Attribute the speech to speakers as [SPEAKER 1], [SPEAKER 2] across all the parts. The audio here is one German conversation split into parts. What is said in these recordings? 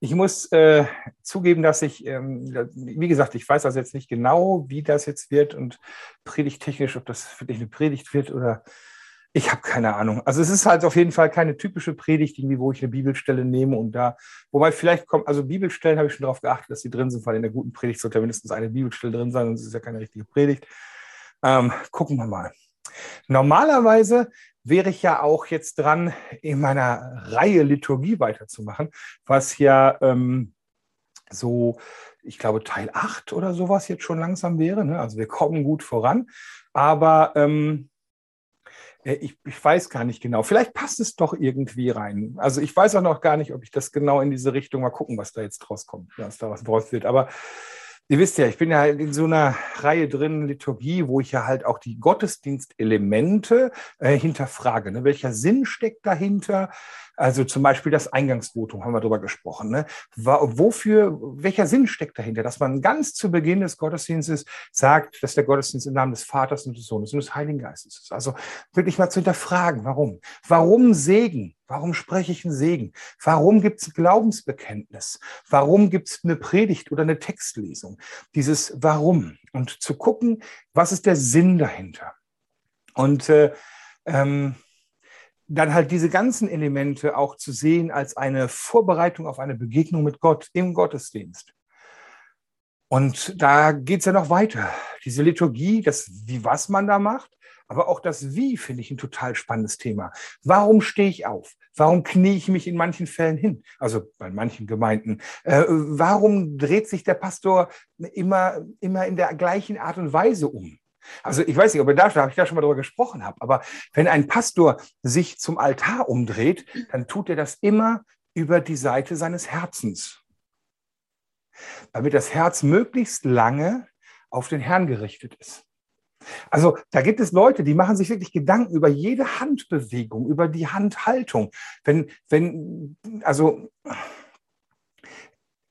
[SPEAKER 1] Ich muss äh, zugeben, dass ich, ähm, wie gesagt, ich weiß also jetzt nicht genau, wie das jetzt wird und predigtechnisch, ob das wirklich eine Predigt wird oder ich habe keine Ahnung. Also es ist halt auf jeden Fall keine typische Predigt, irgendwie, wo ich eine Bibelstelle nehme und da, wobei vielleicht kommt, also Bibelstellen habe ich schon darauf geachtet, dass sie drin sind, weil in der guten Predigt sollte mindestens eine Bibelstelle drin sein, sonst ist ja keine richtige Predigt. Ähm, gucken wir mal. Normalerweise wäre ich ja auch jetzt dran, in meiner Reihe Liturgie weiterzumachen, was ja ähm, so, ich glaube, Teil 8 oder sowas jetzt schon langsam wäre. Ne? Also wir kommen gut voran. Aber ähm, äh, ich, ich, weiß gar nicht genau. Vielleicht passt es doch irgendwie rein. Also ich weiß auch noch gar nicht, ob ich das genau in diese Richtung mal gucken, was da jetzt draus kommt, was da was draus wird. Aber Ihr wisst ja, ich bin ja in so einer Reihe drin, Liturgie, wo ich ja halt auch die Gottesdienstelemente äh, hinterfrage. Ne? Welcher Sinn steckt dahinter? Also zum Beispiel das Eingangsvotum haben wir darüber gesprochen. Ne? Wofür, welcher Sinn steckt dahinter? Dass man ganz zu Beginn des Gottesdienstes sagt, dass der Gottesdienst im Namen des Vaters und des Sohnes und des Heiligen Geistes ist. Also wirklich mal zu hinterfragen, warum? Warum Segen? Warum spreche ich einen Segen? Warum gibt es Glaubensbekenntnis? Warum gibt es eine Predigt oder eine Textlesung? Dieses Warum und zu gucken, was ist der Sinn dahinter? Und äh, ähm, dann halt diese ganzen Elemente auch zu sehen als eine Vorbereitung auf eine Begegnung mit Gott im Gottesdienst. Und da geht es ja noch weiter. Diese Liturgie, das wie was man da macht, aber auch das Wie finde ich ein total spannendes Thema. Warum stehe ich auf? Warum knie ich mich in manchen Fällen hin? Also bei manchen Gemeinden. Äh, warum dreht sich der Pastor immer, immer in der gleichen Art und Weise um? Also ich weiß nicht, ob ihr da, habe ich da schon mal drüber gesprochen habe, aber wenn ein Pastor sich zum Altar umdreht, dann tut er das immer über die Seite seines Herzens. Damit das Herz möglichst lange auf den Herrn gerichtet ist. Also da gibt es Leute, die machen sich wirklich Gedanken über jede Handbewegung, über die Handhaltung. Wenn, wenn, also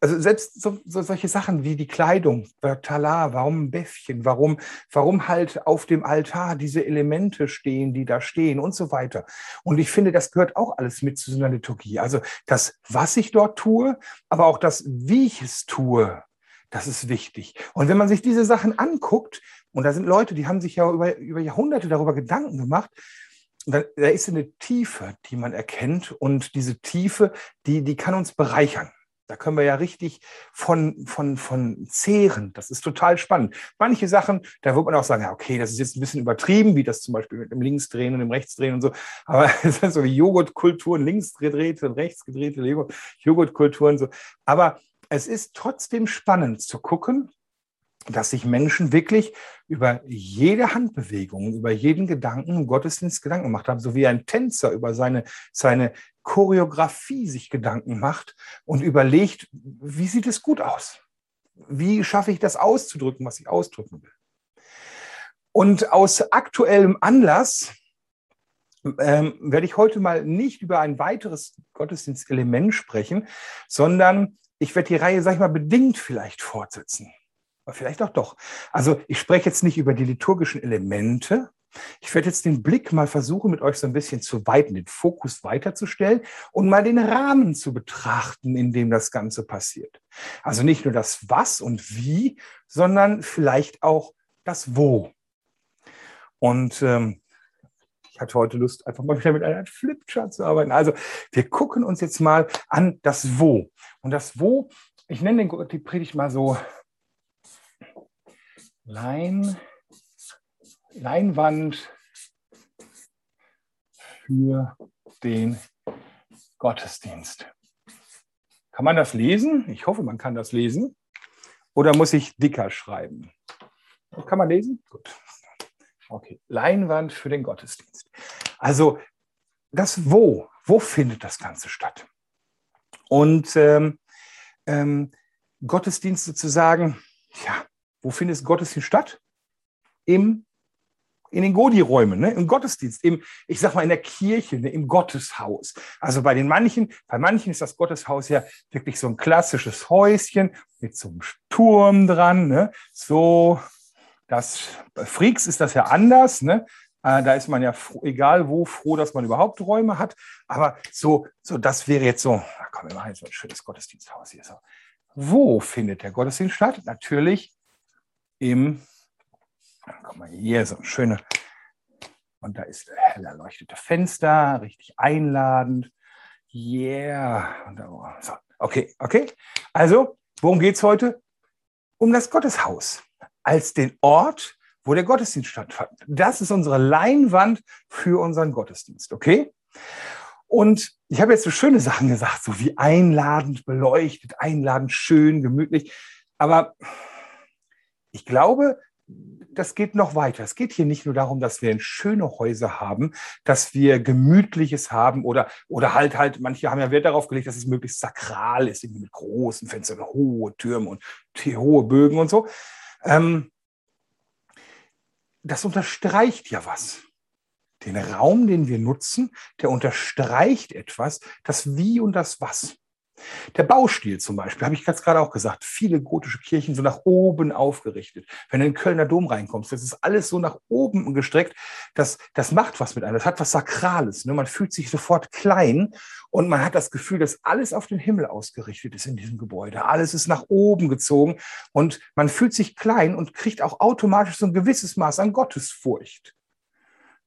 [SPEAKER 1] also selbst so, so, solche Sachen wie die Kleidung, Talar, warum ein Bäffchen, warum, warum halt auf dem Altar diese Elemente stehen, die da stehen und so weiter. Und ich finde, das gehört auch alles mit zu so einer Liturgie. Also das, was ich dort tue, aber auch das, wie ich es tue, das ist wichtig. Und wenn man sich diese Sachen anguckt, und da sind Leute, die haben sich ja über, über Jahrhunderte darüber Gedanken gemacht, da, da ist eine Tiefe, die man erkennt. Und diese Tiefe, die, die kann uns bereichern. Da können wir ja richtig von, von, von zehren. Das ist total spannend. Manche Sachen, da wird man auch sagen, ja, okay, das ist jetzt ein bisschen übertrieben, wie das zum Beispiel mit dem Linksdrehen und dem Rechtsdrehen und so. Aber es sind so wie Joghurtkulturen, links gedrehte und rechts gedrehte Joghurtkulturen. So. Aber es ist trotzdem spannend zu gucken, dass sich Menschen wirklich über jede Handbewegung, über jeden Gedanken Gottesdienst Gedanken gemacht haben, so wie ein Tänzer über seine, seine Choreografie sich Gedanken macht und überlegt, wie sieht es gut aus? Wie schaffe ich das auszudrücken, was ich ausdrücken will? Und aus aktuellem Anlass ähm, werde ich heute mal nicht über ein weiteres Gottesdienstelement sprechen, sondern ich werde die Reihe, sag ich mal, bedingt vielleicht fortsetzen. Vielleicht auch doch. Also ich spreche jetzt nicht über die liturgischen Elemente, ich werde jetzt den Blick mal versuchen, mit euch so ein bisschen zu weiten, den Fokus weiterzustellen und mal den Rahmen zu betrachten, in dem das Ganze passiert. Also nicht nur das Was und Wie, sondern vielleicht auch das Wo. Und ähm, ich hatte heute Lust, einfach mal wieder mit einer Flipchart zu arbeiten. Also wir gucken uns jetzt mal an das Wo. Und das Wo, ich nenne den, die Predigt mal so Lein. Leinwand für den Gottesdienst. Kann man das lesen? Ich hoffe, man kann das lesen. Oder muss ich dicker schreiben? Kann man lesen? Gut. Okay. Leinwand für den Gottesdienst. Also das Wo, wo findet das Ganze statt? Und ähm, ähm, Gottesdienste zu sagen, ja, wo findet Gottesdienst statt? Im in den Godi-Räumen, ne, im Gottesdienst, im, ich sag mal, in der Kirche, ne, im Gotteshaus. Also bei den manchen, bei manchen ist das Gotteshaus ja wirklich so ein klassisches Häuschen mit so einem Turm dran, ne, so, das, bei Freaks ist das ja anders, ne, Äh, da ist man ja froh, egal wo froh, dass man überhaupt Räume hat. Aber so, so das wäre jetzt so, na komm, wir machen jetzt mal ein schönes Gottesdiensthaus hier. So. Wo findet der Gottesdienst statt? Natürlich im, guck mal, hier so ein schöner, und da ist hell erleuchtete Fenster, richtig einladend. Yeah. So. Okay, okay. Also, worum geht es heute? Um das Gotteshaus als den Ort, wo der Gottesdienst stattfand. Das ist unsere Leinwand für unseren Gottesdienst, okay? Und ich habe jetzt so schöne Sachen gesagt, so wie einladend beleuchtet, einladend schön, gemütlich. Aber ich glaube, das geht noch weiter. Es geht hier nicht nur darum, dass wir schöne Häuser haben, dass wir gemütliches haben oder, oder halt halt, manche haben ja Wert darauf gelegt, dass es möglichst sakral ist, irgendwie mit großen Fenstern, hohe Türme und hohe Bögen und so. Ähm, das unterstreicht ja was. Den Raum, den wir nutzen, der unterstreicht etwas, das Wie und das Was. Der Baustil zum Beispiel, habe ich ganz gerade auch gesagt, viele gotische Kirchen so nach oben aufgerichtet. Wenn du in den Kölner Dom reinkommst, das ist alles so nach oben gestreckt, das, das macht was mit einem, das hat was Sakrales. Ne? Man fühlt sich sofort klein und man hat das Gefühl, dass alles auf den Himmel ausgerichtet ist in diesem Gebäude. Alles ist nach oben gezogen und man fühlt sich klein und kriegt auch automatisch so ein gewisses Maß an Gottesfurcht.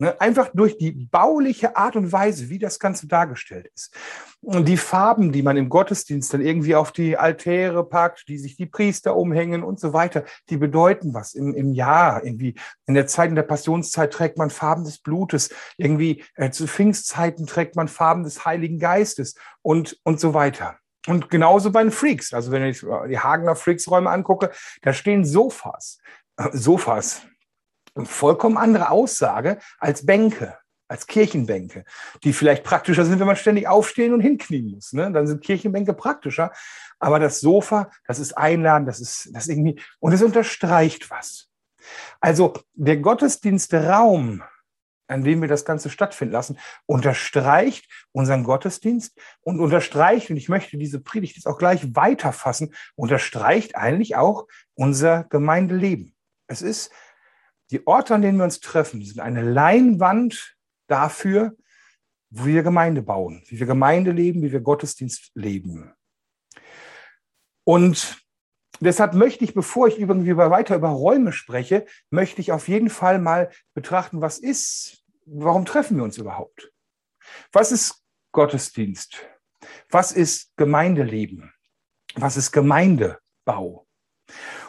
[SPEAKER 1] Ne? Einfach durch die bauliche Art und Weise, wie das Ganze dargestellt ist. Und die Farben, die man im Gottesdienst dann irgendwie auf die Altäre packt, die sich die Priester umhängen und so weiter, die bedeuten was im, im Jahr. Irgendwie in der Zeit, in der Passionszeit trägt man Farben des Blutes. Irgendwie äh, zu Pfingstzeiten trägt man Farben des Heiligen Geistes und, und so weiter. Und genauso bei den Freaks. Also wenn ich die Hagener Freaks-Räume angucke, da stehen Sofas. Äh, Sofas, vollkommen andere Aussage als Bänke, als Kirchenbänke, die vielleicht praktischer sind, wenn man ständig aufstehen und hinknien muss. Ne? Dann sind Kirchenbänke praktischer. Aber das Sofa, das ist einladen, das ist, das irgendwie, und es unterstreicht was. Also der Gottesdienstraum, an dem wir das Ganze stattfinden lassen, unterstreicht unseren Gottesdienst und unterstreicht, und ich möchte diese Predigt jetzt auch gleich weiterfassen, unterstreicht eigentlich auch unser Gemeindeleben. Es ist die Orte, an denen wir uns treffen, sind eine Leinwand dafür, wo wir Gemeinde bauen, wie wir Gemeinde leben, wie wir Gottesdienst leben. Und deshalb möchte ich, bevor ich irgendwie weiter über Räume spreche, möchte ich auf jeden Fall mal betrachten, was ist, warum treffen wir uns überhaupt? Was ist Gottesdienst? Was ist Gemeindeleben? Was ist Gemeindebau?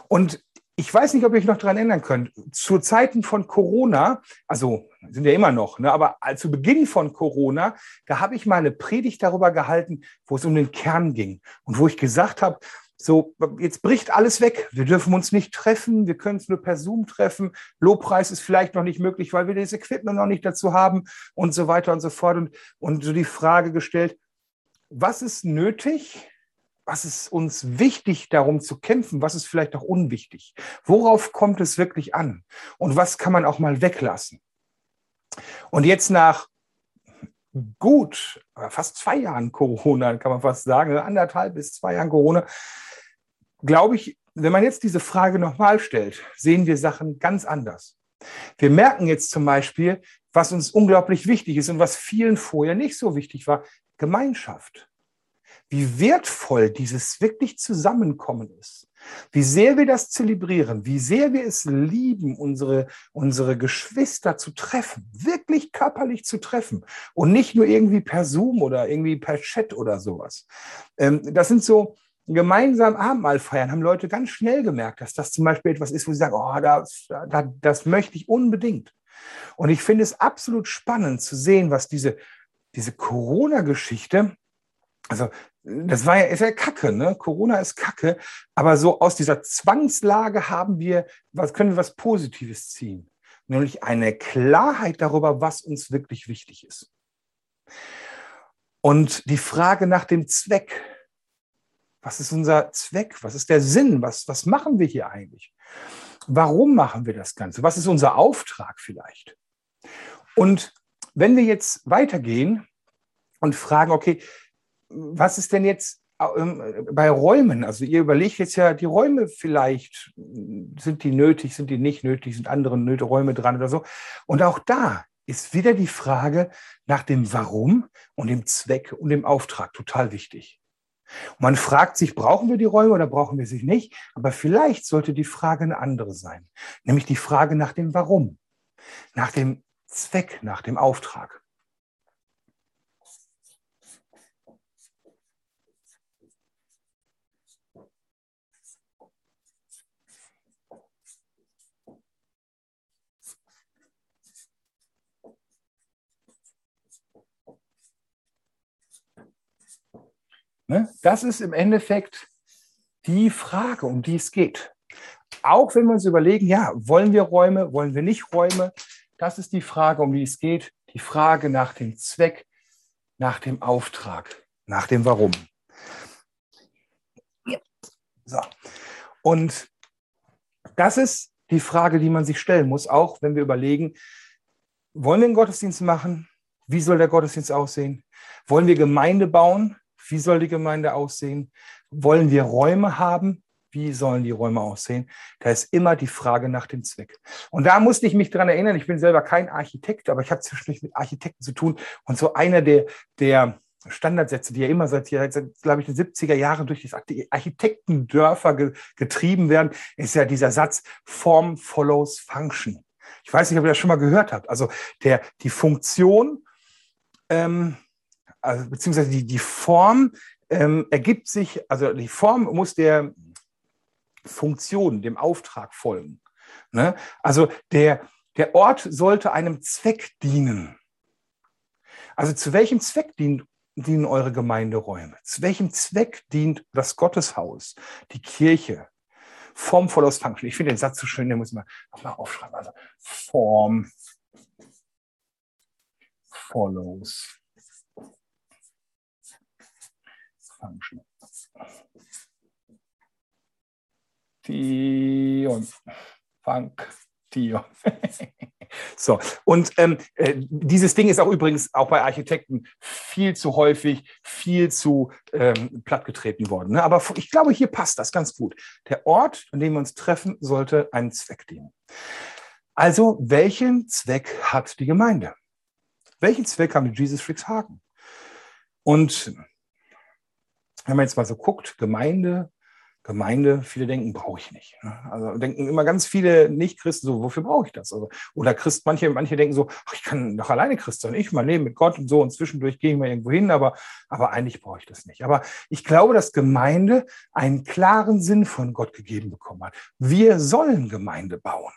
[SPEAKER 1] Und ich weiß nicht, ob ihr euch noch daran erinnern könnt. Zu Zeiten von Corona, also sind ja immer noch, ne, aber zu Beginn von Corona, da habe ich mal eine Predigt darüber gehalten, wo es um den Kern ging und wo ich gesagt habe, so, jetzt bricht alles weg. Wir dürfen uns nicht treffen. Wir können es nur per Zoom treffen. Lobpreis ist vielleicht noch nicht möglich, weil wir das Equipment noch nicht dazu haben und so weiter und so fort. Und, und so die Frage gestellt, was ist nötig, was ist uns wichtig, darum zu kämpfen? Was ist vielleicht auch unwichtig? Worauf kommt es wirklich an? Und was kann man auch mal weglassen? Und jetzt nach gut, fast zwei Jahren Corona, kann man fast sagen, anderthalb bis zwei Jahren Corona, glaube ich, wenn man jetzt diese Frage nochmal stellt, sehen wir Sachen ganz anders. Wir merken jetzt zum Beispiel, was uns unglaublich wichtig ist und was vielen vorher nicht so wichtig war, Gemeinschaft wie wertvoll dieses wirklich Zusammenkommen ist, wie sehr wir das zelebrieren, wie sehr wir es lieben, unsere, unsere Geschwister zu treffen, wirklich körperlich zu treffen und nicht nur irgendwie per Zoom oder irgendwie per Chat oder sowas. Ähm, das sind so, gemeinsam Abendmahl feiern, haben Leute ganz schnell gemerkt, dass das zum Beispiel etwas ist, wo sie sagen, oh, das, das, das möchte ich unbedingt. Und ich finde es absolut spannend zu sehen, was diese, diese Corona-Geschichte, also das war ja, ist ja Kacke, ne? Corona ist Kacke. Aber so aus dieser Zwangslage haben wir, was können wir was Positives ziehen? Nämlich eine Klarheit darüber, was uns wirklich wichtig ist. Und die Frage nach dem Zweck. Was ist unser Zweck? Was ist der Sinn? Was, was machen wir hier eigentlich? Warum machen wir das Ganze? Was ist unser Auftrag vielleicht? Und wenn wir jetzt weitergehen und fragen, okay, was ist denn jetzt ähm, bei Räumen, also ihr überlegt jetzt ja, die Räume vielleicht, sind die nötig, sind die nicht nötig, sind andere Räume dran oder so. Und auch da ist wieder die Frage nach dem Warum und dem Zweck und dem Auftrag total wichtig. Und man fragt sich, brauchen wir die Räume oder brauchen wir sie nicht? Aber vielleicht sollte die Frage eine andere sein, nämlich die Frage nach dem Warum, nach dem Zweck, nach dem Auftrag. Ne? Das ist im Endeffekt die Frage, um die es geht. Auch wenn wir uns überlegen, ja, wollen wir Räume, wollen wir nicht Räume, das ist die Frage, um die es geht. Die Frage nach dem Zweck, nach dem Auftrag, nach dem Warum. So. Und das ist die Frage, die man sich stellen muss, auch wenn wir überlegen, wollen wir einen Gottesdienst machen? Wie soll der Gottesdienst aussehen? Wollen wir Gemeinde bauen? Wie soll die Gemeinde aussehen? Wollen wir Räume haben? Wie sollen die Räume aussehen? Da ist immer die Frage nach dem Zweck. Und da musste ich mich dran erinnern, ich bin selber kein Architekt, aber ich habe zwischendurch mit Architekten zu tun. Und so einer der, der Standardsätze, die ja immer seit, seit glaube ich, den 70er Jahren durch die Architektendörfer ge, getrieben werden, ist ja dieser Satz Form follows Function. Ich weiß nicht, ob ihr das schon mal gehört habt. Also der, die Funktion ähm, also, beziehungsweise die, die Form ähm, ergibt sich, also die Form muss der Funktion, dem Auftrag folgen. Ne? Also der, der Ort sollte einem Zweck dienen. Also zu welchem Zweck dient, dienen eure Gemeinderäume? Zu welchem Zweck dient das Gotteshaus, die Kirche? Form follows Function. Ich finde den Satz so schön, den muss man nochmal aufschreiben. Also Form follows Function. Dion. Funk. Dion. so, und ähm, äh, dieses Ding ist auch übrigens auch bei Architekten viel zu häufig, viel zu ähm, plattgetreten worden. Ne? Aber ich glaube, hier passt das ganz gut. Der Ort, an dem wir uns treffen, sollte einen Zweck dienen. Also, welchen Zweck hat die Gemeinde? Welchen Zweck haben die Jesus Freaks Hagen? Und wenn man jetzt mal so guckt, Gemeinde, Gemeinde, viele denken, brauche ich nicht. Ne? Also denken immer ganz viele Nicht-Christen so, wofür brauche ich das? Also, oder Christ, manche, manche denken so, ach, ich kann doch alleine Christ sein, ich mein Leben mit Gott und so und zwischendurch gehe ich mal irgendwo hin, aber, aber eigentlich brauche ich das nicht. Aber ich glaube, dass Gemeinde einen klaren Sinn von Gott gegeben bekommen hat. Wir sollen Gemeinde bauen.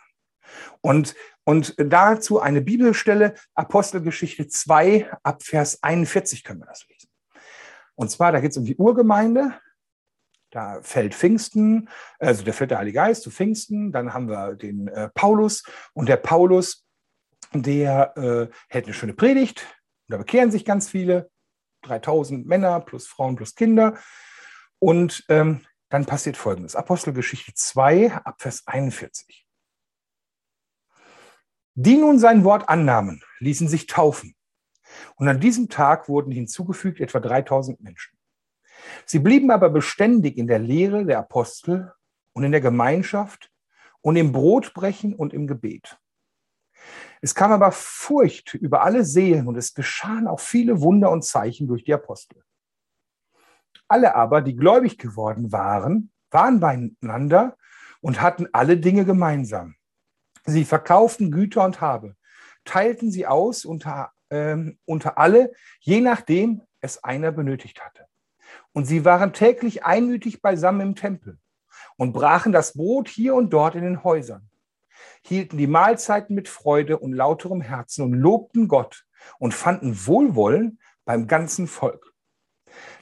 [SPEAKER 1] Und, und dazu eine Bibelstelle, Apostelgeschichte 2, ab Vers 41 können wir das lesen. Und zwar, da geht es um die Urgemeinde. Da fällt Pfingsten, also da fällt der Heilige Geist zu Pfingsten. Dann haben wir den äh, Paulus. Und der Paulus, der äh, hält eine schöne Predigt. Und da bekehren sich ganz viele. 3000 Männer plus Frauen plus Kinder. Und ähm, dann passiert Folgendes. Apostelgeschichte 2, Abvers 41. Die nun sein Wort annahmen, ließen sich taufen. Und an diesem Tag wurden hinzugefügt etwa 3000 Menschen. Sie blieben aber beständig in der Lehre der Apostel und in der Gemeinschaft und im Brotbrechen und im Gebet. Es kam aber Furcht über alle Seelen und es geschahen auch viele Wunder und Zeichen durch die Apostel. Alle aber, die gläubig geworden waren, waren beieinander und hatten alle Dinge gemeinsam. Sie verkauften Güter und Habe, teilten sie aus unter ähm, unter alle, je nachdem es einer benötigt hatte. Und sie waren täglich einmütig beisammen im Tempel und brachen das Brot hier und dort in den Häusern, hielten die Mahlzeiten mit Freude und lauterem Herzen und lobten Gott und fanden Wohlwollen beim ganzen Volk.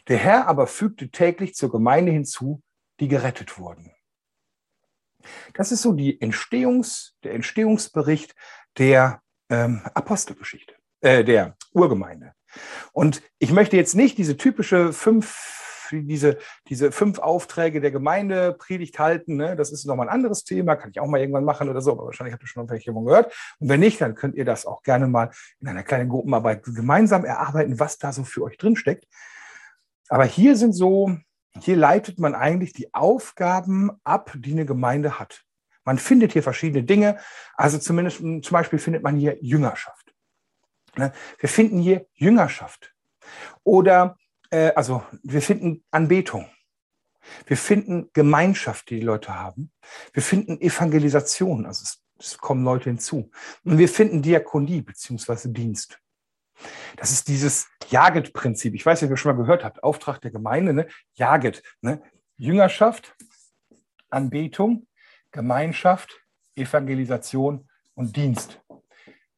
[SPEAKER 1] Der Herr aber fügte täglich zur Gemeinde hinzu, die gerettet wurden. Das ist so die Entstehungs, der Entstehungsbericht der ähm, Apostelgeschichte äh, der Urgemeinde. Und ich möchte jetzt nicht diese typische fünf, diese, diese fünf Aufträge der Gemeinde Predigt halten. Ne? Das ist nochmal ein anderes Thema, kann ich auch mal irgendwann machen oder so, aber wahrscheinlich habt ihr schon welche gehört. Und wenn nicht, dann könnt ihr das auch gerne mal in einer kleinen Gruppenarbeit gemeinsam erarbeiten, was da so für euch drinsteckt. Aber hier sind so hier leitet man eigentlich die Aufgaben ab, die eine Gemeinde hat. Man findet hier verschiedene Dinge. Also zumindest zum Beispiel findet man hier Jüngerschaft. Ne? Wir finden hier Jüngerschaft. Oder äh, also wir finden Anbetung. Wir finden Gemeinschaft, die die Leute haben. Wir finden Evangelisation, also es, es kommen Leute hinzu. Und wir finden Diakonie beziehungsweise Dienst. Das ist dieses Jaget-Prinzip. Ich weiß nicht, ob ihr schon mal gehört habt. Auftrag der Gemeinde, ne? Jaget. Ne? Jüngerschaft, Anbetung, Gemeinschaft, Evangelisation und Dienst.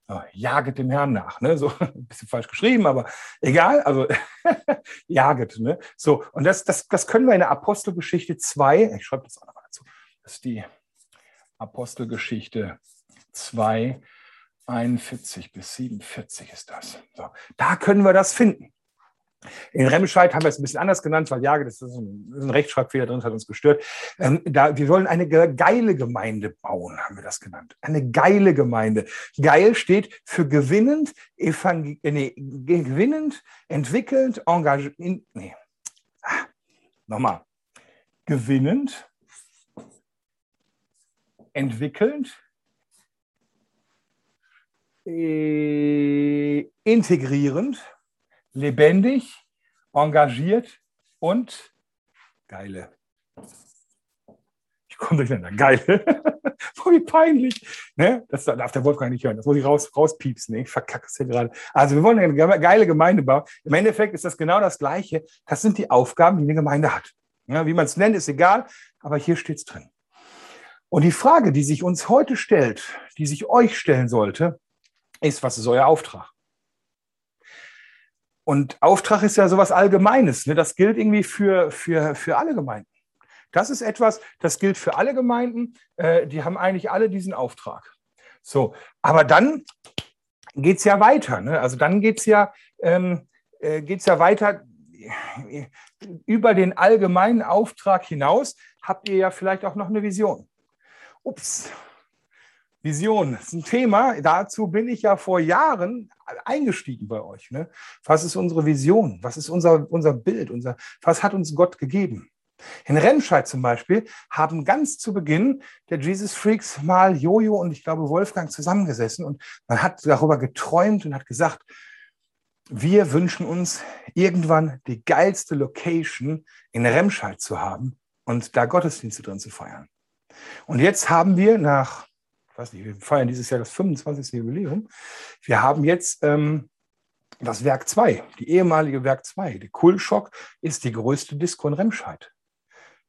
[SPEAKER 1] So, jaget dem Herrn nach. Ne? So ein bisschen falsch geschrieben, aber egal. Also jaget. Ne? So, und das, das, das können wir in der Apostelgeschichte 2, ich schreibe das auch nochmal dazu. Das ist die Apostelgeschichte 2, 41 bis 47 ist das. So, da können wir das finden. In Remscheid haben wir es ein bisschen anders genannt, weil ja, das ist ein, ein Rechtschreibfehler drin, das hat uns gestört. Ähm, da, wir wollen eine geile Gemeinde bauen, haben wir das genannt. Eine geile Gemeinde. Geil steht für gewinnend, evangel äh, nee, gewinnend, entwickelnd, engagiert. Nee. Ah, nochmal. Gewinnend, entwickelnd, äh, integrierend, lebendig, engagiert und geile. Ich komme durcheinander. Geile. Wie peinlich. Ne? Das darf der Wolfgang nicht hören. Das muss ich raus, rauspiepsen. Ne? Ich verkacke es hier gerade. Also wir wollen eine geile Gemeinde bauen. Im Endeffekt ist das genau das Gleiche. Das sind die Aufgaben, die eine Gemeinde hat. Ja, wie man es nennt, ist egal. Aber hier steht es drin. Und die Frage, die sich uns heute stellt, die sich euch stellen sollte, ist, was ist euer Auftrag? Und Auftrag ist ja sowas Allgemeines. Ne? Das gilt irgendwie für, für, für alle Gemeinden. Das ist etwas, das gilt für alle Gemeinden. Äh, die haben eigentlich alle diesen Auftrag. So, aber dann geht es ja weiter. Ne? Also dann geht es ja, ähm, äh, geht's ja weiter über den allgemeinen Auftrag hinaus. Habt ihr ja vielleicht auch noch eine Vision. Ups, Vision ist ein Thema. Dazu bin ich ja vor Jahren eingestiegen bei euch. Ne? Was ist unsere Vision? Was ist unser, unser Bild? Unser, was hat uns Gott gegeben? In Remscheid zum Beispiel haben ganz zu Beginn der Jesus Freaks mal Jojo und ich glaube Wolfgang zusammengesessen und man hat darüber geträumt und hat gesagt, wir wünschen uns irgendwann die geilste Location in Remscheid zu haben und da Gottesdienste drin zu feiern. Und jetzt haben wir nach weiß nicht, wir feiern dieses Jahr das 25. Jubiläum. Wir haben jetzt ähm, das Werk 2, die ehemalige Werk 2. Die Kulschock ist die größte Disco in Remscheid.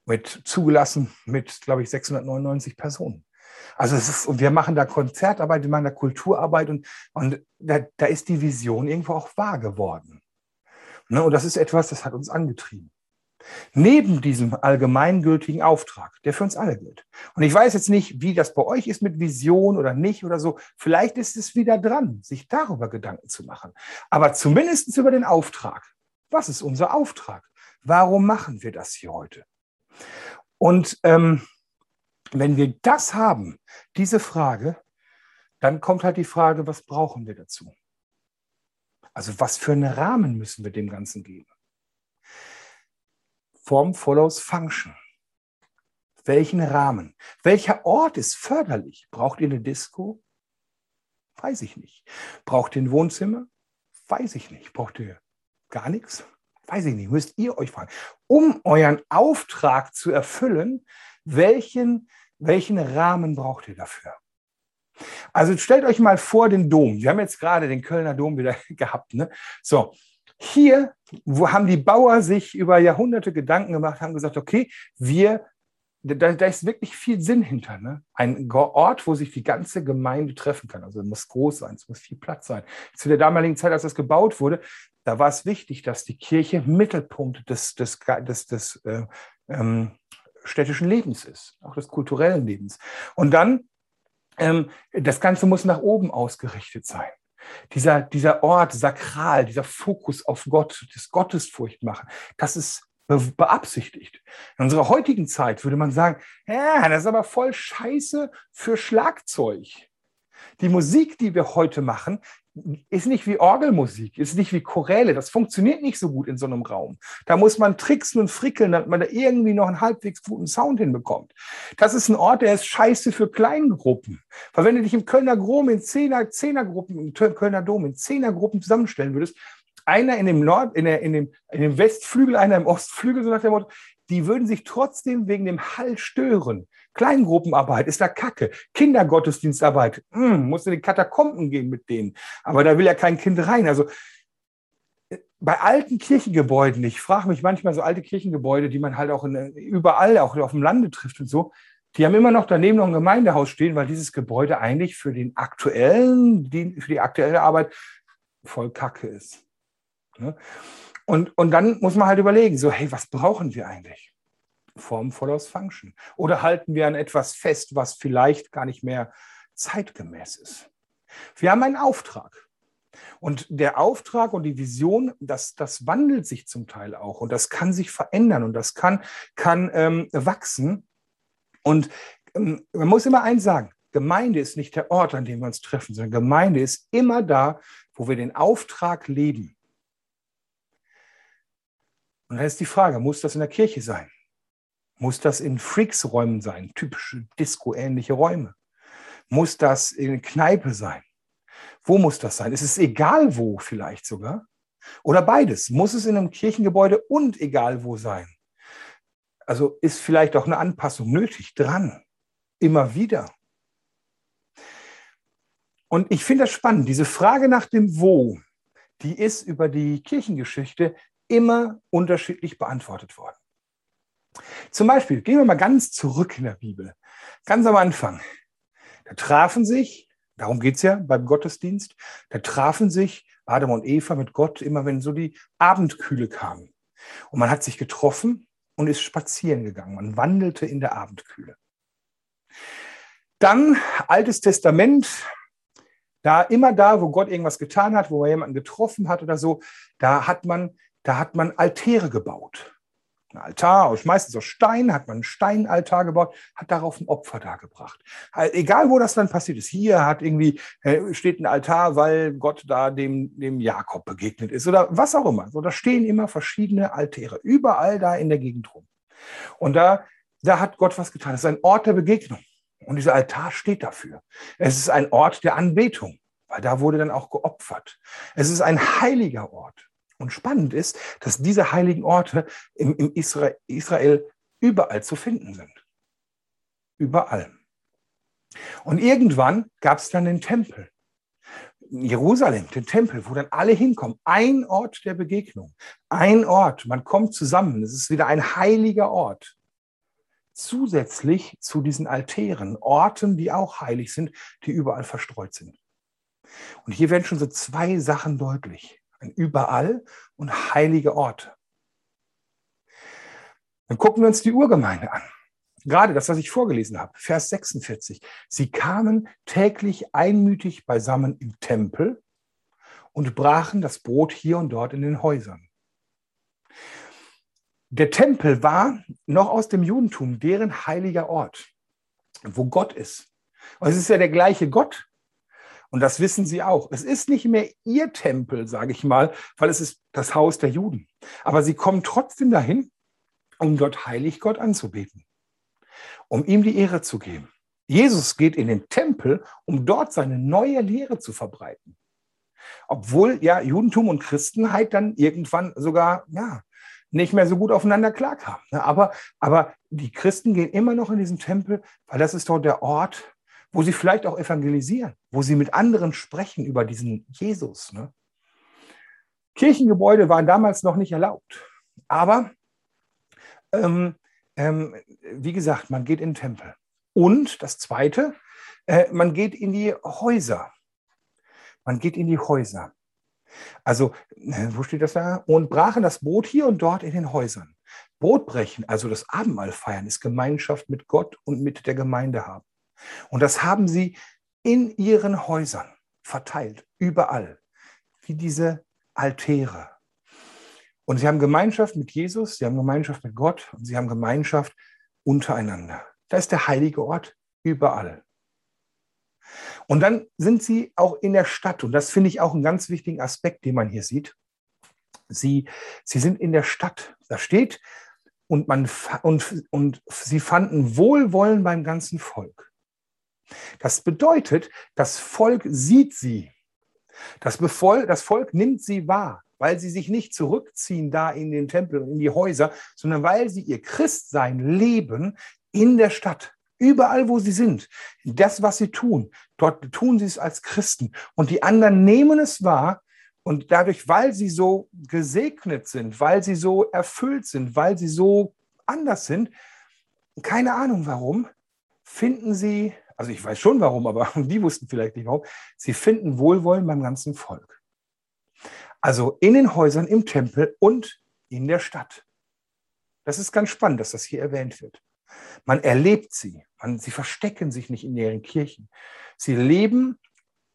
[SPEAKER 1] Mit zugelassen mit, glaube ich, 699 Personen. Also ist, wir machen da Konzertarbeit, wir machen da Kulturarbeit und, und da, da ist die Vision irgendwo auch wahr geworden. Ne? Und das ist etwas, das hat uns angetrieben. Neben diesem allgemeingültigen Auftrag, der für uns alle gilt. Und ich weiß jetzt nicht, wie das bei euch ist mit Vision oder nicht oder so. Vielleicht ist es wieder dran, sich darüber Gedanken zu machen. Aber zumindest über den Auftrag. Was ist unser Auftrag? Warum machen wir das hier heute? Und ähm, wenn wir das haben, diese Frage, dann kommt halt die Frage, was brauchen wir dazu? Also was für einen Rahmen müssen wir dem Ganzen geben? Form follows Function. Welchen Rahmen? Welcher Ort ist förderlich? Braucht ihr eine Disco? Weiß ich nicht. Braucht ihr ein Wohnzimmer? Weiß ich nicht. Braucht ihr gar nichts? Weiß ich nicht. Müsst ihr euch fragen. Um euren Auftrag zu erfüllen, welchen, welchen Rahmen braucht ihr dafür? Also stellt euch mal vor den Dom. Wir haben jetzt gerade den Kölner Dom wieder gehabt. Ne? So, hier wo haben die Bauer sich über Jahrhunderte Gedanken gemacht, haben gesagt, okay, wir, da, da ist wirklich viel Sinn hinter. Ne? Ein Ort, wo sich die ganze Gemeinde treffen kann. Also muss groß sein, es muss viel Platz sein. Zu der damaligen Zeit, als das gebaut wurde, da war es wichtig, dass die Kirche Mittelpunkt des, des, des, des äh, ähm, städtischen Lebens ist, auch des kulturellen Lebens. Und dann, ähm, das Ganze muss nach oben ausgerichtet sein dieser, dieser Ort sakral, dieser Fokus auf Gott, das Gottesfurcht machen, das ist beabsichtigt. In unserer heutigen Zeit würde man sagen, ja, das ist aber voll scheiße für Schlagzeug. Die Musik, die wir heute machen, ist nicht wie Orgelmusik, ist nicht wie Choräle. Das funktioniert nicht so gut in so einem Raum. Da muss man tricksen und frickeln, damit man da irgendwie noch einen halbwegs guten Sound hinbekommt. Das ist ein Ort, der ist scheiße für Kleingruppen. Weil wenn du dich im Kölner Dom in Zehner, Zehnergruppen, im Kölner Dom in Zehnergruppen zusammenstellen würdest, einer in dem Nord, in, der, in, dem, in dem Westflügel, einer im Ostflügel, so nach dem Motto, die würden sich trotzdem wegen dem Hall stören. Kleingruppenarbeit ist da Kacke. Kindergottesdienstarbeit, hm, muss in die Katakomben gehen mit denen. Aber da will ja kein Kind rein. Also bei alten Kirchengebäuden, ich frage mich manchmal so alte Kirchengebäude, die man halt auch in, überall, auch auf dem Lande trifft und so, die haben immer noch daneben noch ein Gemeindehaus stehen, weil dieses Gebäude eigentlich für den aktuellen, die, für die aktuelle Arbeit voll Kacke ist. Ne? Und, und dann muss man halt überlegen, so, hey, was brauchen wir eigentlich? Form follows Function. Oder halten wir an etwas fest, was vielleicht gar nicht mehr zeitgemäß ist? Wir haben einen Auftrag. Und der Auftrag und die Vision, das, das wandelt sich zum Teil auch und das kann sich verändern und das kann, kann ähm, wachsen. Und ähm, man muss immer eins sagen, Gemeinde ist nicht der Ort, an dem wir uns treffen, sondern Gemeinde ist immer da, wo wir den Auftrag leben. Und dann ist die Frage, muss das in der Kirche sein? Muss das in Freaks-Räumen sein, typische Disco-ähnliche Räume? Muss das in Kneipe sein? Wo muss das sein? Ist es egal wo vielleicht sogar? Oder beides? Muss es in einem Kirchengebäude und egal wo sein? Also ist vielleicht auch eine Anpassung nötig, dran, immer wieder. Und ich finde das spannend, diese Frage nach dem Wo, die ist über die Kirchengeschichte immer unterschiedlich beantwortet worden. Zum Beispiel, gehen wir mal ganz zurück in der Bibel, ganz am Anfang. Da trafen sich, darum geht es ja beim Gottesdienst, da trafen sich Adam und Eva mit Gott immer, wenn so die Abendkühle kam. Und man hat sich getroffen und ist spazieren gegangen. Man wandelte in der Abendkühle. Dann Altes Testament, da immer da, wo Gott irgendwas getan hat, wo er jemanden getroffen hat oder so, da hat man da hat man Altäre gebaut. Ein Altar, aus, meistens aus Stein, hat man einen Steinaltar gebaut, hat darauf ein Opfer dargebracht. Egal, wo das dann passiert ist. Hier hat irgendwie, äh, steht ein Altar, weil Gott da dem, dem Jakob begegnet ist oder was auch immer. So, da stehen immer verschiedene Altäre, überall da in der Gegend rum. Und da, da hat Gott was getan. Das ist ein Ort der Begegnung. Und dieser Altar steht dafür. Es ist ein Ort der Anbetung, weil da wurde dann auch geopfert. Es ist ein heiliger Ort. Und spannend ist, dass diese heiligen Orte im, im Israel, Israel überall zu finden sind. Überall. Und irgendwann gab es dann den Tempel. Jerusalem, den Tempel, wo dann alle hinkommen. Ein Ort der Begegnung. Ein Ort. Man kommt zusammen. Es ist wieder ein heiliger Ort. Zusätzlich zu diesen Altären, Orten, die auch heilig sind, die überall verstreut sind. Und hier werden schon so zwei Sachen deutlich ein Überall und heilige Orte. Dann gucken wir uns die Urgemeinde an. Gerade das, was ich vorgelesen habe, Vers 46. Sie kamen täglich einmütig beisammen im Tempel und brachen das Brot hier und dort in den Häusern. Der Tempel war noch aus dem Judentum deren heiliger Ort, wo Gott ist. Und es ist ja der gleiche Gott, und das wissen sie auch. Es ist nicht mehr ihr Tempel, sage ich mal, weil es ist das Haus der Juden. Aber sie kommen trotzdem dahin, um dort heilig Gott anzubeten, um ihm die Ehre zu geben. Jesus geht in den Tempel, um dort seine neue Lehre zu verbreiten. Obwohl ja Judentum und Christenheit dann irgendwann sogar ja, nicht mehr so gut aufeinander klarkamen. Aber, aber die Christen gehen immer noch in diesen Tempel, weil das ist dort der Ort, wo sie vielleicht auch evangelisieren, wo sie mit anderen sprechen über diesen Jesus. Ne? Kirchengebäude waren damals noch nicht erlaubt. Aber ähm, ähm, wie gesagt, man geht in den Tempel. Und das Zweite, äh, man geht in die Häuser. Man geht in die Häuser. Also, äh, wo steht das da? Und brachen das Brot hier und dort in den Häusern. Brotbrechen, also das Abendmahl feiern, ist Gemeinschaft mit Gott und mit der Gemeinde haben. Und das haben sie in ihren Häusern verteilt, überall, wie diese Altäre. Und sie haben Gemeinschaft mit Jesus, sie haben Gemeinschaft mit Gott und sie haben Gemeinschaft untereinander. Da ist der heilige Ort überall. Und dann sind sie auch in der Stadt. Und das finde ich auch einen ganz wichtigen Aspekt, den man hier sieht. Sie, sie sind in der Stadt. Da steht, und, man, und, und sie fanden Wohlwollen beim ganzen Volk. Das bedeutet, das Volk sieht sie. Das, Befol das Volk nimmt sie wahr, weil sie sich nicht zurückziehen da in den Tempel und in die Häuser, sondern weil sie ihr Christsein leben in der Stadt. Überall, wo sie sind, das, was sie tun, dort tun sie es als Christen. Und die anderen nehmen es wahr und dadurch, weil sie so gesegnet sind, weil sie so erfüllt sind, weil sie so anders sind, keine Ahnung warum, finden sie, also ich weiß schon warum, aber die wussten vielleicht nicht warum, sie finden Wohlwollen beim ganzen Volk. Also in den Häusern, im Tempel und in der Stadt. Das ist ganz spannend, dass das hier erwähnt wird. Man erlebt sie. Man, sie verstecken sich nicht in ihren Kirchen. Sie leben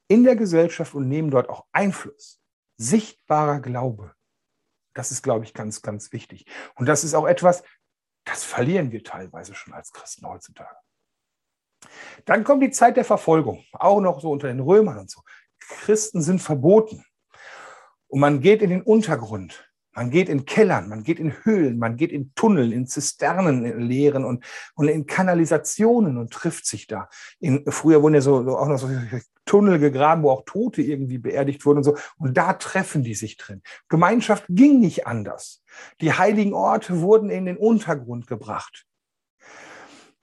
[SPEAKER 1] in der Gesellschaft und nehmen dort auch Einfluss. Sichtbarer Glaube. Das ist, glaube ich, ganz, ganz wichtig. Und das ist auch etwas, das verlieren wir teilweise schon als Christen heutzutage. Dann kommt die Zeit der Verfolgung, auch noch so unter den Römern und so. Christen sind verboten. Und man geht in den Untergrund. Man geht in Kellern, man geht in Höhlen, man geht in Tunneln, in Zisternen, in Leeren und, und in Kanalisationen und trifft sich da. In, früher wurden ja so, so auch noch so Tunnel gegraben, wo auch Tote irgendwie beerdigt wurden und so. Und da treffen die sich drin. Gemeinschaft ging nicht anders. Die heiligen Orte wurden in den Untergrund gebracht.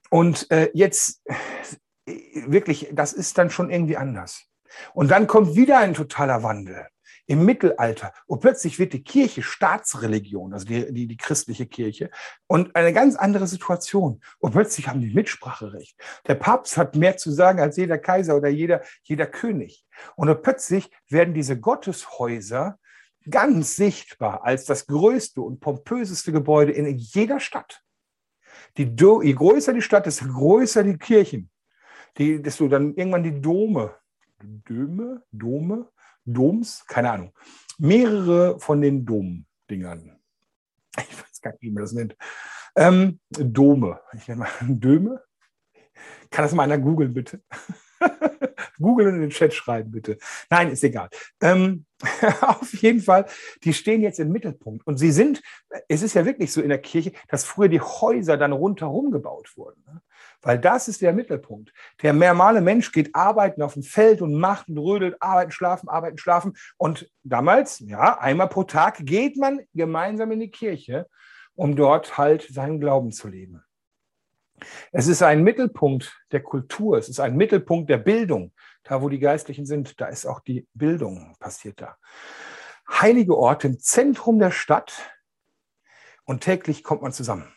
[SPEAKER 1] Und äh, jetzt wirklich, das ist dann schon irgendwie anders. Und dann kommt wieder ein totaler Wandel im Mittelalter. Und plötzlich wird die Kirche Staatsreligion, also die, die, die christliche Kirche, und eine ganz andere Situation. Und plötzlich haben die Mitspracherecht. Der Papst hat mehr zu sagen als jeder Kaiser oder jeder, jeder König. Und plötzlich werden diese Gotteshäuser ganz sichtbar als das größte und pompöseste Gebäude in jeder Stadt. Die, je größer die Stadt, desto größer die Kirchen. Die, desto dann irgendwann die Dome. Döme? Dome? Doms, keine Ahnung, mehrere von den Dom-Dingern. Ich weiß gar nicht, wie man das nennt. Ähm, Dome. Ich nenne mal Döme. Kann das mal einer googeln, bitte? Google in den Chat schreiben, bitte. Nein, ist egal. Ähm, auf jeden Fall, die stehen jetzt im Mittelpunkt. Und sie sind, es ist ja wirklich so in der Kirche, dass früher die Häuser dann rundherum gebaut wurden. Ne? Weil das ist der Mittelpunkt. Der normale Mensch geht arbeiten auf dem Feld und macht und rödelt, arbeiten, schlafen, arbeiten, schlafen. Und damals, ja, einmal pro Tag geht man gemeinsam in die Kirche, um dort halt seinen Glauben zu leben. Es ist ein Mittelpunkt der Kultur, es ist ein Mittelpunkt der Bildung. Da, wo die Geistlichen sind, da ist auch die Bildung passiert da. Heilige Orte im Zentrum der Stadt und täglich kommt man zusammen.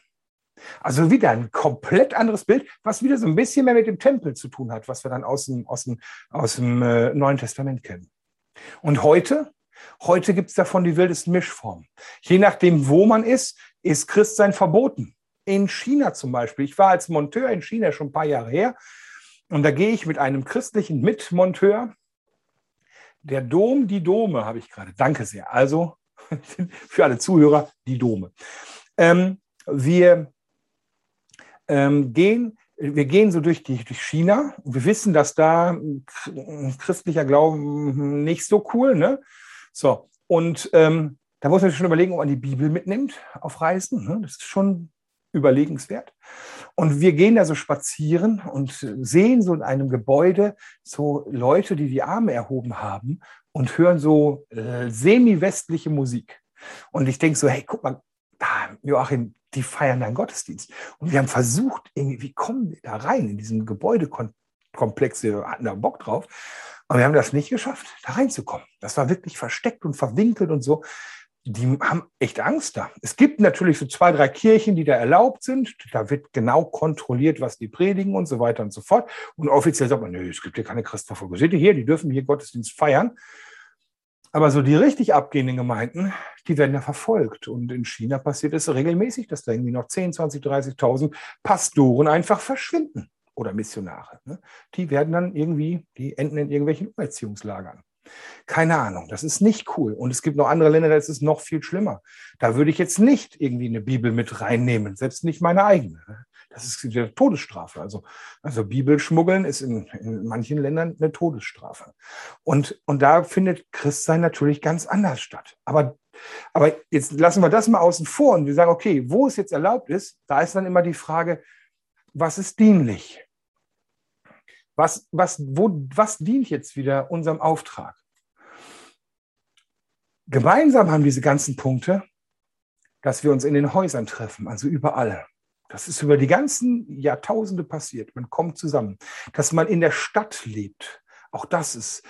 [SPEAKER 1] Also wieder ein komplett anderes Bild, was wieder so ein bisschen mehr mit dem Tempel zu tun hat, was wir dann aus dem, aus dem, aus dem äh, Neuen Testament kennen. Und heute, heute gibt es davon die wildesten Mischformen. Je nachdem, wo man ist, ist Christsein verboten. In China zum Beispiel. Ich war als Monteur in China schon ein paar Jahre her. Und da gehe ich mit einem christlichen Mitmonteur. Der Dom, die Dome habe ich gerade. Danke sehr. Also für alle Zuhörer, die Dome. Ähm, wir ähm, gehen, wir gehen so durch, die, durch China. Wir wissen, dass da christlicher Glauben nicht so cool, ne? So, und ähm, da muss man sich schon überlegen, ob man die Bibel mitnimmt auf Reisen. Ne? Das ist schon überlegenswert. Und wir gehen da so spazieren und sehen so in einem Gebäude so Leute, die die Arme erhoben haben und hören so äh, semi-westliche Musik. Und ich denke so, hey, guck mal, da, Joachim, die feiern deinen Gottesdienst. Und wir haben versucht, irgendwie, wie kommen wir da rein in diesen Gebäudekomplex? Wir hatten da Bock drauf. Aber wir haben das nicht geschafft, da reinzukommen. Das war wirklich versteckt und verwinkelt und so. Die haben echt Angst da. Es gibt natürlich so zwei, drei Kirchen, die da erlaubt sind. Da wird genau kontrolliert, was die predigen und so weiter und so fort. Und offiziell sagt man, nö, es gibt hier keine Christenverfolgung. Seht ihr hier, die dürfen hier Gottesdienst feiern. Aber so die richtig abgehenden Gemeinden, die werden ja verfolgt. Und in China passiert es regelmäßig, dass da irgendwie noch 10, 20, 30.000 Pastoren einfach verschwinden oder Missionare. Ne? Die werden dann irgendwie, die enden in irgendwelchen Umerziehungslagern. Keine Ahnung, das ist nicht cool. Und es gibt noch andere Länder, da ist es noch viel schlimmer. Da würde ich jetzt nicht irgendwie eine Bibel mit reinnehmen, selbst nicht meine eigene. Ne? Das ist die Todesstrafe. Also, also Bibelschmuggeln ist in, in manchen Ländern eine Todesstrafe. Und, und da findet Christsein natürlich ganz anders statt. Aber, aber jetzt lassen wir das mal außen vor und wir sagen, okay, wo es jetzt erlaubt ist, da ist dann immer die Frage, was ist dienlich? Was, was, wo, was dient jetzt wieder unserem Auftrag? Gemeinsam haben diese ganzen Punkte, dass wir uns in den Häusern treffen, also überall. Das ist über die ganzen Jahrtausende passiert. Man kommt zusammen. Dass man in der Stadt lebt, auch das ist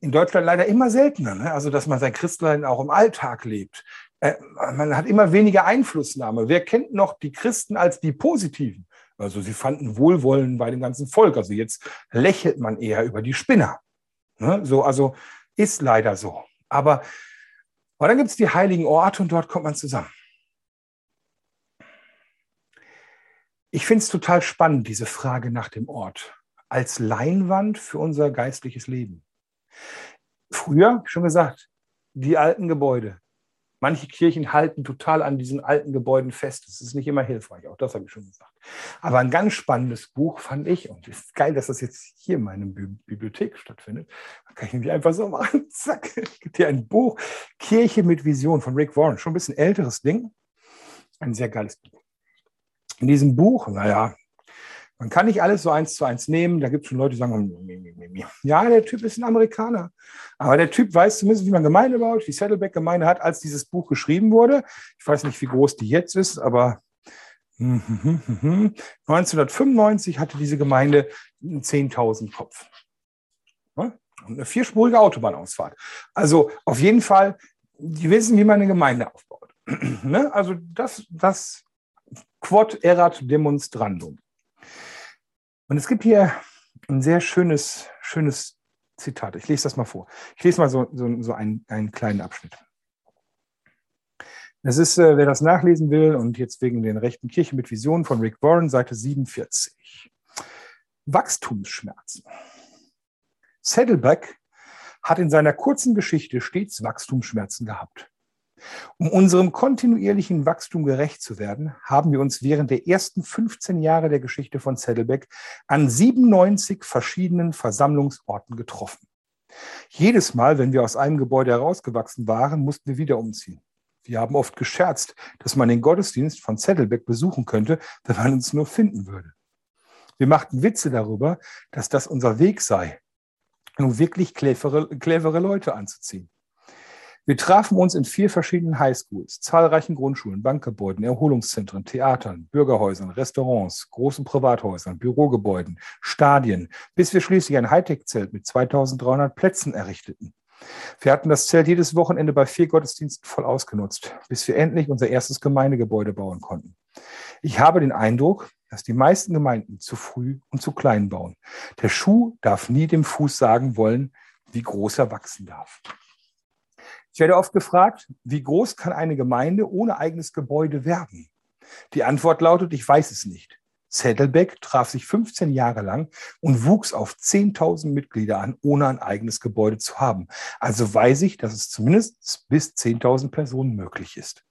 [SPEAKER 1] in Deutschland leider immer seltener. Ne? Also, dass man sein Christlein auch im Alltag lebt. Äh, man hat immer weniger Einflussnahme. Wer kennt noch die Christen als die Positiven? Also, sie fanden Wohlwollen bei dem ganzen Volk. Also, jetzt lächelt man eher über die Spinner. Ne? So, also, ist leider so. Aber, aber dann gibt es die heiligen Orte und dort kommt man zusammen. Ich finde es total spannend, diese Frage nach dem Ort als Leinwand für unser geistliches Leben. Früher, schon gesagt, die alten Gebäude. Manche Kirchen halten total an diesen alten Gebäuden fest. Das ist nicht immer hilfreich, auch das habe ich schon gesagt. Aber ein ganz spannendes Buch fand ich, und es ist geil, dass das jetzt hier in meiner Bibliothek stattfindet. Da kann ich nämlich einfach so machen. Zack, es gibt hier ein Buch, Kirche mit Vision von Rick Warren. Schon ein bisschen älteres Ding. Ein sehr geiles Buch in diesem Buch, naja, man kann nicht alles so eins zu eins nehmen. Da gibt es schon Leute, die sagen, ja, der Typ ist ein Amerikaner. Aber der Typ weiß zumindest, wie man Gemeinde baut, wie Saddleback-Gemeinde hat, als dieses Buch geschrieben wurde. Ich weiß nicht, wie groß die jetzt ist, aber 1995 hatte diese Gemeinde 10.000 Kopf. Und eine vierspurige Autobahnausfahrt. Also auf jeden Fall, die wissen, wie man eine Gemeinde aufbaut. Ne? Also das, das quod erat demonstrandum. Und es gibt hier ein sehr schönes, schönes Zitat. Ich lese das mal vor. Ich lese mal so, so, so einen, einen kleinen Abschnitt. Das ist, äh, wer das nachlesen will und jetzt wegen den rechten Kirche mit Visionen von Rick Warren, Seite 47. Wachstumsschmerzen. Saddleback hat in seiner kurzen Geschichte stets Wachstumsschmerzen gehabt. Um unserem kontinuierlichen Wachstum gerecht zu werden, haben wir uns während der ersten 15 Jahre der Geschichte von Saddleback an 97 verschiedenen Versammlungsorten getroffen. Jedes Mal, wenn wir aus einem Gebäude herausgewachsen waren, mussten wir wieder umziehen. Wir haben oft gescherzt, dass man den Gottesdienst von Saddleback besuchen könnte, wenn man uns nur finden würde. Wir machten Witze darüber, dass das unser Weg sei, um wirklich clevere, clevere Leute anzuziehen. Wir trafen uns in vier verschiedenen Highschools, zahlreichen Grundschulen, Bankgebäuden, Erholungszentren, Theatern, Bürgerhäusern, Restaurants, großen Privathäusern, Bürogebäuden, Stadien, bis wir schließlich ein Hightech-Zelt mit 2300 Plätzen errichteten. Wir hatten das Zelt jedes Wochenende bei vier Gottesdiensten voll ausgenutzt, bis wir endlich unser erstes Gemeindegebäude bauen konnten. Ich habe den Eindruck, dass die meisten Gemeinden zu früh und zu klein bauen. Der Schuh darf nie dem Fuß sagen wollen, wie groß er wachsen darf. Ich werde oft gefragt, wie groß kann eine Gemeinde ohne eigenes Gebäude werden? Die Antwort lautet, ich weiß es nicht. Zettelbeck traf sich 15 Jahre lang und wuchs auf 10.000 Mitglieder an, ohne ein eigenes Gebäude zu haben. Also weiß ich, dass es zumindest bis 10.000 Personen möglich ist.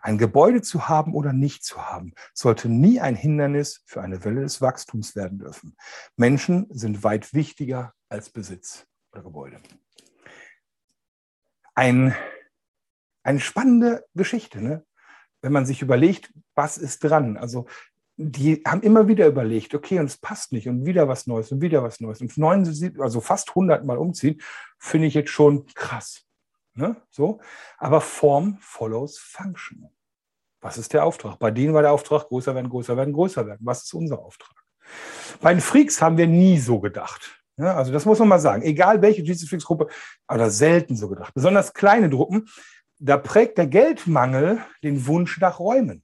[SPEAKER 1] Ein Gebäude zu haben oder nicht zu haben, sollte nie ein Hindernis für eine Welle des Wachstums werden dürfen. Menschen sind weit wichtiger als Besitz oder Gebäude ein, eine spannende Geschichte, ne? wenn man sich überlegt, was ist dran. Also die haben immer wieder überlegt, okay, und es passt nicht und wieder was Neues und wieder was Neues. Und neun, also fast 100 Mal umziehen, finde ich jetzt schon krass. Ne? So. Aber Form follows Function. Was ist der Auftrag? Bei denen war der Auftrag, größer werden, größer werden, größer werden. Was ist unser Auftrag? Bei den Freaks haben wir nie so gedacht. Ja, also das muss man mal sagen. Egal welche Jesus-Fix-Gruppe, aber selten so gedacht. Besonders kleine Gruppen, da prägt der Geldmangel den Wunsch nach Räumen.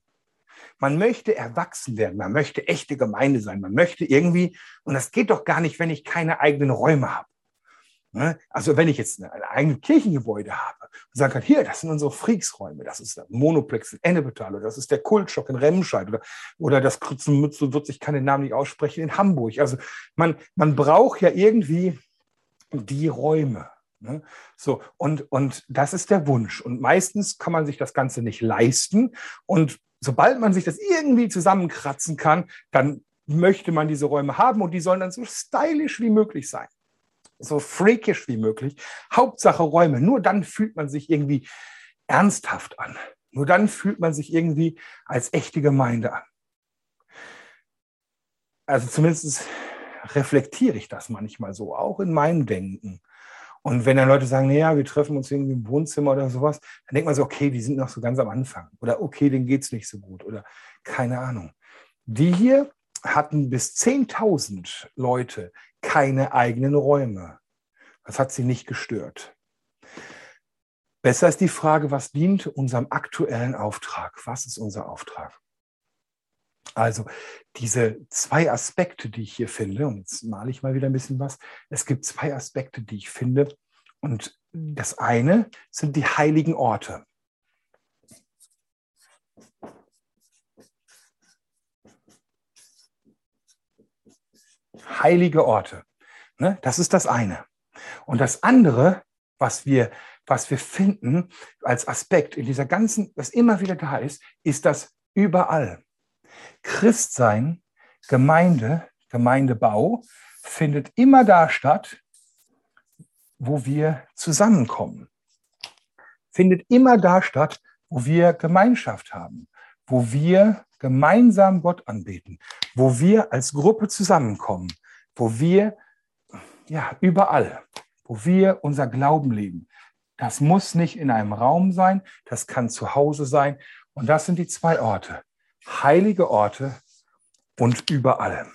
[SPEAKER 1] Man möchte erwachsen werden, man möchte echte Gemeinde sein, man möchte irgendwie, und das geht doch gar nicht, wenn ich keine eigenen Räume habe. Ne? Also wenn ich jetzt ein eigenes Kirchengebäude habe und sagen kann, hier, das sind unsere Freaksräume, das ist der Monoplex in Ennepetal oder das ist der Kultschock in Remscheid oder, oder das Krützenmütze wird sich keine Namen nicht aussprechen in Hamburg. Also man, man braucht ja irgendwie die Räume. Ne? So, und, und das ist der Wunsch. Und meistens kann man sich das Ganze nicht leisten. Und sobald man sich das irgendwie zusammenkratzen kann, dann möchte man diese Räume haben und die sollen dann so stylisch wie möglich sein. So freakish wie möglich. Hauptsache Räume. Nur dann fühlt man sich irgendwie ernsthaft an. Nur dann fühlt man sich irgendwie als echte Gemeinde an. Also zumindest reflektiere ich das manchmal so, auch in meinem Denken. Und wenn dann Leute sagen, naja, wir treffen uns irgendwie im Wohnzimmer oder sowas, dann denkt man so, okay, die sind noch so ganz am Anfang. Oder okay, denen geht es nicht so gut. Oder keine Ahnung. Die hier hatten bis 10.000 Leute keine eigenen Räume. Das hat sie nicht gestört. Besser ist die Frage, was dient unserem aktuellen Auftrag? Was ist unser Auftrag? Also diese zwei Aspekte, die ich hier finde, und jetzt male ich mal wieder ein bisschen was, es gibt zwei Aspekte, die ich finde. Und das eine sind die heiligen Orte. Heilige Orte. Ne? Das ist das eine. Und das andere, was wir, was wir finden als Aspekt in dieser ganzen, was immer wieder da ist, ist das überall. Christsein, Gemeinde, Gemeindebau findet immer da statt, wo wir zusammenkommen. Findet immer da statt, wo wir Gemeinschaft haben, wo wir gemeinsam Gott anbeten, wo wir als Gruppe zusammenkommen, wo wir, ja, überall, wo wir unser Glauben leben. Das muss nicht in einem Raum sein, das kann zu Hause sein. Und das sind die zwei Orte heilige Orte und überall.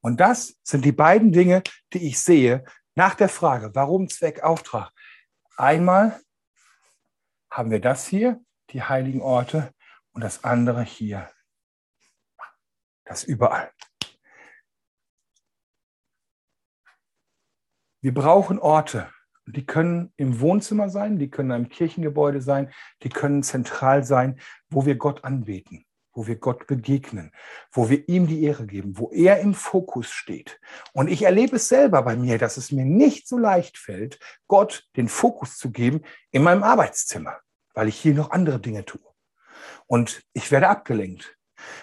[SPEAKER 1] Und das sind die beiden Dinge, die ich sehe nach der Frage, warum Zweck Auftrag. Einmal haben wir das hier, die heiligen Orte, und das andere hier, das überall. Wir brauchen Orte, die können im Wohnzimmer sein, die können im Kirchengebäude sein, die können zentral sein, wo wir Gott anbeten, wo wir Gott begegnen, wo wir ihm die Ehre geben, wo er im Fokus steht. Und ich erlebe es selber bei mir, dass es mir nicht so leicht fällt, Gott den Fokus zu geben in meinem Arbeitszimmer, weil ich hier noch andere Dinge tue. Und ich werde abgelenkt.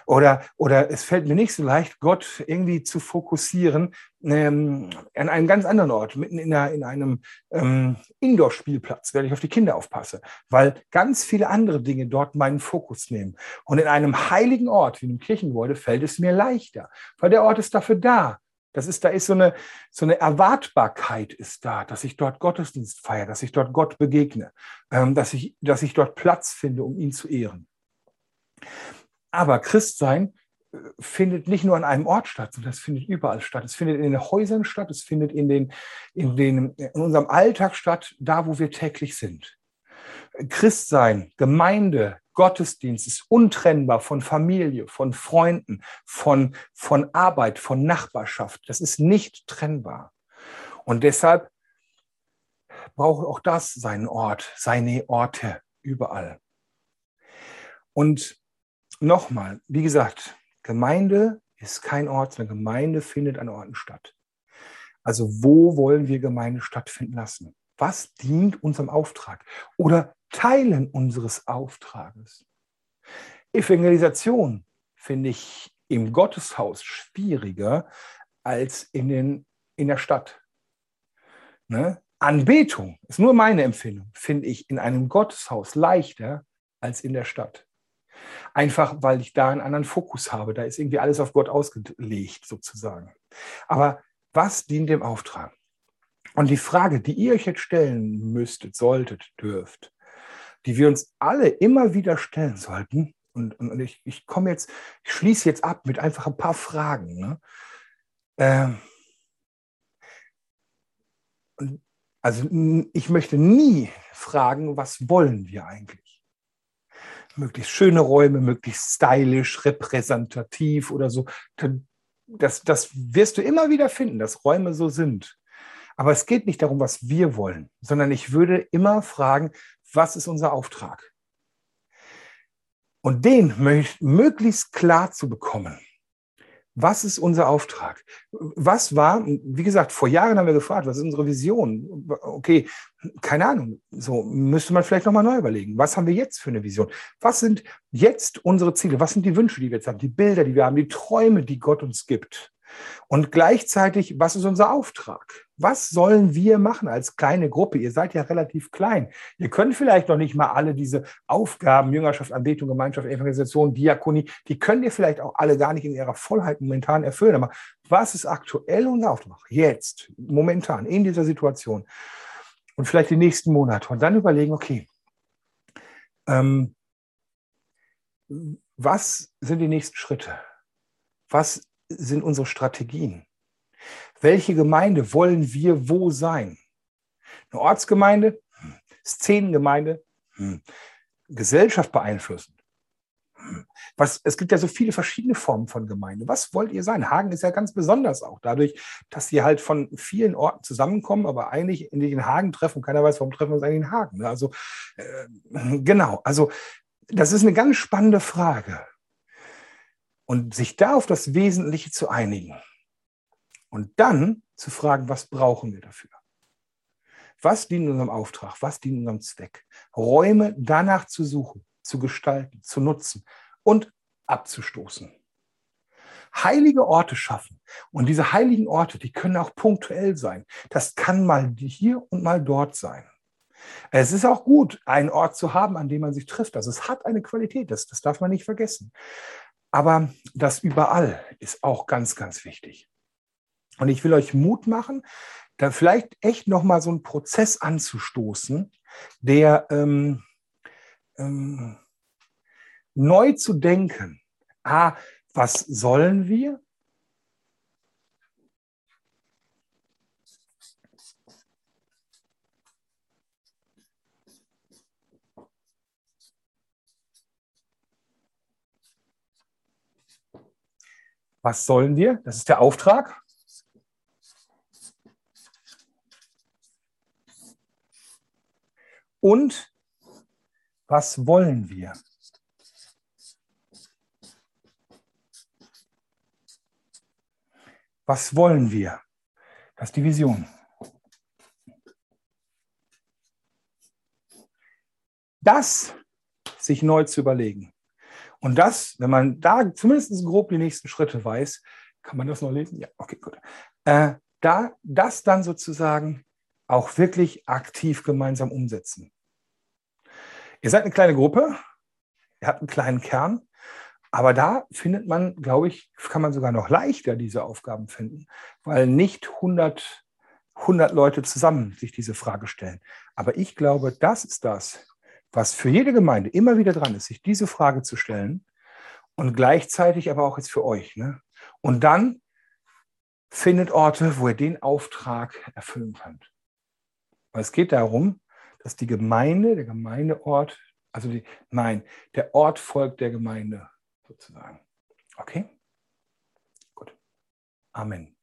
[SPEAKER 1] Oder, oder es fällt mir nicht so leicht, Gott irgendwie zu fokussieren ähm, an einem ganz anderen Ort, mitten in, einer, in einem ähm, Indoor-Spielplatz, wenn ich auf die Kinder aufpasse, weil ganz viele andere Dinge dort meinen Fokus nehmen. Und in einem heiligen Ort, wie einem Kirchengebäude, fällt es mir leichter, weil der Ort ist dafür da. Das ist, da ist so eine, so eine Erwartbarkeit ist da, dass ich dort Gottesdienst feiere, dass ich dort Gott begegne, ähm, dass, ich, dass ich dort Platz finde, um ihn zu ehren. Aber Christsein äh, findet nicht nur an einem Ort statt, sondern es findet überall statt. Es findet in den Häusern statt, es findet in, den, in, den, in unserem Alltag statt, da wo wir täglich sind. Christsein, Gemeinde, Gottesdienst ist untrennbar von Familie, von Freunden, von, von Arbeit, von Nachbarschaft. Das ist nicht trennbar. Und deshalb braucht auch das seinen Ort, seine Orte überall. Und nochmal, wie gesagt, Gemeinde ist kein Ort, sondern Gemeinde findet an Orten statt. Also wo wollen wir Gemeinde stattfinden lassen? Was dient unserem Auftrag oder Teilen unseres Auftrages? Evangelisation finde ich im Gotteshaus schwieriger als in, den, in der Stadt. Ne? Anbetung ist nur meine Empfindung, finde ich in einem Gotteshaus leichter als in der Stadt. Einfach weil ich da einen anderen Fokus habe. Da ist irgendwie alles auf Gott ausgelegt, sozusagen. Aber was dient dem Auftrag? Und die Frage, die ihr euch jetzt stellen müsstet, solltet, dürft, die wir uns alle immer wieder stellen sollten, und, und, und ich, ich komme jetzt, ich schließe jetzt ab mit einfach ein paar Fragen. Ne? Ähm, also ich möchte nie fragen, was wollen wir eigentlich? Möglichst schöne Räume, möglichst stylisch, repräsentativ oder so. Das, das wirst du immer wieder finden, dass Räume so sind. Aber es geht nicht darum, was wir wollen, sondern ich würde immer fragen, was ist unser Auftrag? Und den möglichst klar zu bekommen. Was ist unser Auftrag? Was war, wie gesagt, vor Jahren haben wir gefragt, was ist unsere Vision? Okay, keine Ahnung. So müsste man vielleicht nochmal neu überlegen. Was haben wir jetzt für eine Vision? Was sind jetzt unsere Ziele? Was sind die Wünsche, die wir jetzt haben? Die Bilder, die wir haben, die Träume, die Gott uns gibt? Und gleichzeitig, was ist unser Auftrag? Was sollen wir machen als kleine Gruppe? Ihr seid ja relativ klein. Ihr könnt vielleicht noch nicht mal alle diese Aufgaben, Jüngerschaft, Anbetung, Gemeinschaft, Evangelisation, Diakonie, die könnt ihr vielleicht auch alle gar nicht in ihrer Vollheit momentan erfüllen. Aber was ist aktuell unser Auftrag? Jetzt, momentan, in dieser Situation. Und vielleicht die nächsten Monate. Und dann überlegen, okay, ähm, was sind die nächsten Schritte? Was sind unsere Strategien? Welche Gemeinde wollen wir wo sein? Eine Ortsgemeinde, Szenengemeinde, Gesellschaft beeinflussen. Was, es gibt ja so viele verschiedene Formen von Gemeinde. Was wollt ihr sein? Hagen ist ja ganz besonders auch dadurch, dass sie halt von vielen Orten zusammenkommen, aber eigentlich in den Hagen treffen. Keiner weiß, warum treffen wir uns eigentlich in Hagen. Also äh, genau, also das ist eine ganz spannende Frage. Und sich da auf das Wesentliche zu einigen. Und dann zu fragen, was brauchen wir dafür? Was dient unserem Auftrag? Was dient unserem Zweck? Räume danach zu suchen, zu gestalten, zu nutzen und abzustoßen. Heilige Orte schaffen. Und diese heiligen Orte, die können auch punktuell sein. Das kann mal hier und mal dort sein. Es ist auch gut, einen Ort zu haben, an dem man sich trifft. Also es hat eine Qualität, das, das darf man nicht vergessen. Aber das überall ist auch ganz, ganz wichtig. Und ich will euch Mut machen, da vielleicht echt nochmal so einen Prozess anzustoßen, der ähm, ähm, neu zu denken. Ah, was sollen wir? Was sollen wir? Das ist der Auftrag. Und was wollen wir? Was wollen wir? Das ist die Vision. Das sich neu zu überlegen. Und das, wenn man da zumindest grob die nächsten Schritte weiß, kann man das noch lesen? Ja, okay, gut. Äh, da, das dann sozusagen auch wirklich aktiv gemeinsam umsetzen. Ihr seid eine kleine Gruppe, ihr habt einen kleinen Kern, aber da findet man, glaube ich, kann man sogar noch leichter diese Aufgaben finden, weil nicht 100, 100 Leute zusammen sich diese Frage stellen. Aber ich glaube, das ist das, was für jede Gemeinde immer wieder dran ist, sich diese Frage zu stellen und gleichzeitig aber auch jetzt für euch. Ne? Und dann findet Orte, wo ihr den Auftrag erfüllen könnt. Weil es geht darum, dass die Gemeinde, der Gemeindeort, also die, nein, der Ort folgt der Gemeinde sozusagen. Okay? Gut. Amen.